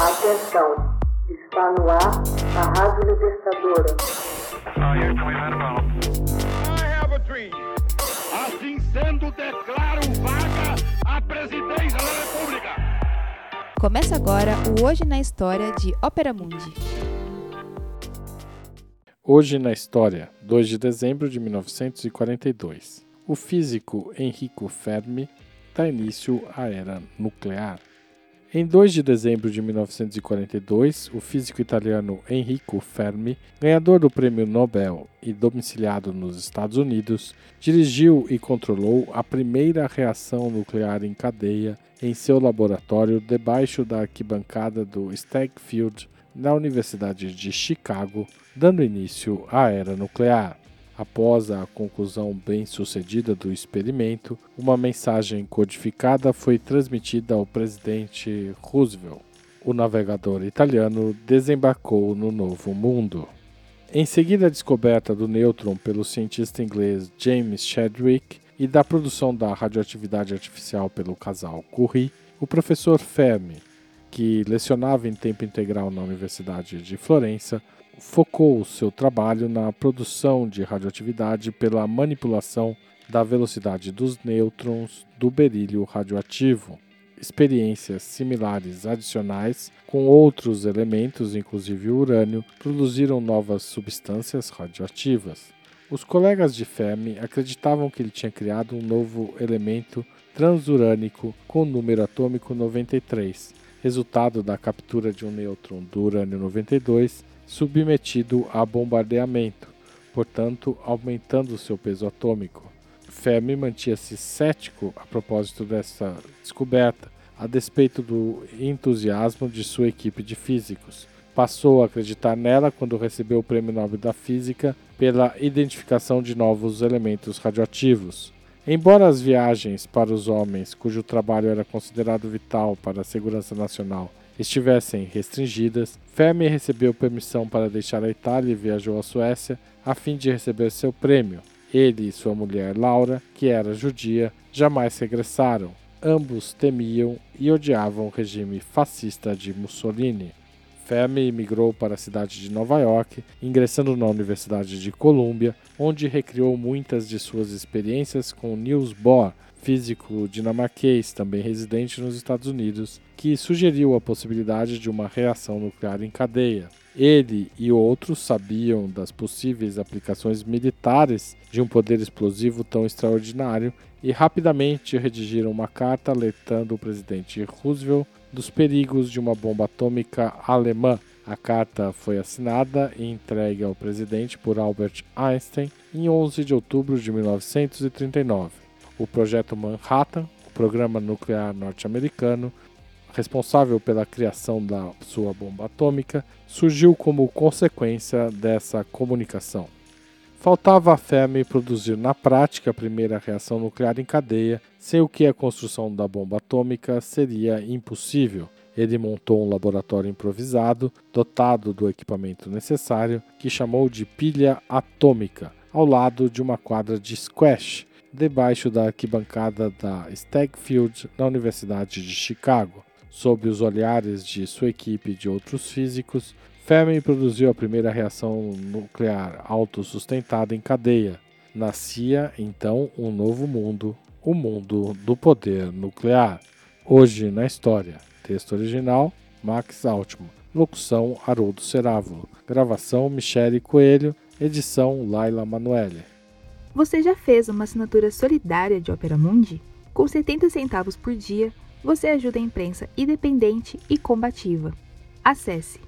Atenção, está no ar a Rádio Libertadora. Assim sendo, declaro vaga a presidência da República. Começa agora o Hoje na História de Ópera Mundi. Hoje na História, 2 de dezembro de 1942. O físico Enrico Fermi dá início à era nuclear. Em 2 de dezembro de 1942, o físico italiano Enrico Fermi, ganhador do Prêmio Nobel e domiciliado nos Estados Unidos, dirigiu e controlou a primeira reação nuclear em cadeia em seu laboratório debaixo da arquibancada do Stagfield, na Universidade de Chicago, dando início à era nuclear. Após a conclusão bem-sucedida do experimento, uma mensagem codificada foi transmitida ao presidente Roosevelt. O navegador italiano desembarcou no Novo Mundo. Em seguida à descoberta do nêutron pelo cientista inglês James Chadwick e da produção da radioatividade artificial pelo casal Curie, o professor Fermi, que lecionava em tempo integral na Universidade de Florença, focou seu trabalho na produção de radioatividade pela manipulação da velocidade dos nêutrons do berílio radioativo. Experiências similares adicionais com outros elementos, inclusive o urânio, produziram novas substâncias radioativas. Os colegas de Fermi acreditavam que ele tinha criado um novo elemento transurânico com número atômico 93, resultado da captura de um nêutron do urânio 92 submetido a bombardeamento, portanto aumentando seu peso atômico. Fermi mantinha-se cético a propósito dessa descoberta, a despeito do entusiasmo de sua equipe de físicos. Passou a acreditar nela quando recebeu o Prêmio Nobel da Física pela identificação de novos elementos radioativos. Embora as viagens para os homens, cujo trabalho era considerado vital para a segurança nacional, estivessem restringidas, Fermi recebeu permissão para deixar a Itália e viajou à Suécia a fim de receber seu prêmio. Ele e sua mulher Laura, que era judia, jamais regressaram. Ambos temiam e odiavam o regime fascista de Mussolini. Fermi migrou para a cidade de Nova York, ingressando na Universidade de Colômbia, onde recriou muitas de suas experiências com Niels Bohr, físico dinamarquês, também residente nos Estados Unidos, que sugeriu a possibilidade de uma reação nuclear em cadeia. Ele e outros sabiam das possíveis aplicações militares de um poder explosivo tão extraordinário e rapidamente redigiram uma carta alertando o presidente Roosevelt dos perigos de uma bomba atômica alemã. A carta foi assinada e entregue ao presidente por Albert Einstein em 11 de outubro de 1939 o Projeto Manhattan, o programa nuclear norte-americano, responsável pela criação da sua bomba atômica, surgiu como consequência dessa comunicação. Faltava a Fermi produzir na prática a primeira reação nuclear em cadeia, sem o que a construção da bomba atômica seria impossível. Ele montou um laboratório improvisado, dotado do equipamento necessário, que chamou de pilha atômica, ao lado de uma quadra de squash, debaixo da arquibancada da Stagfield na Universidade de Chicago. Sob os olhares de sua equipe e de outros físicos, Fermi produziu a primeira reação nuclear autossustentada em cadeia. Nascia então um novo mundo, o mundo do poder nuclear. Hoje na história. Texto original: Max Altman. Locução: Haroldo Cerávulo. Gravação: Michele Coelho. Edição: Laila Manoeli. Você já fez uma assinatura solidária de Opera Mundi? Com 70 centavos por dia, você ajuda a imprensa independente e combativa. Acesse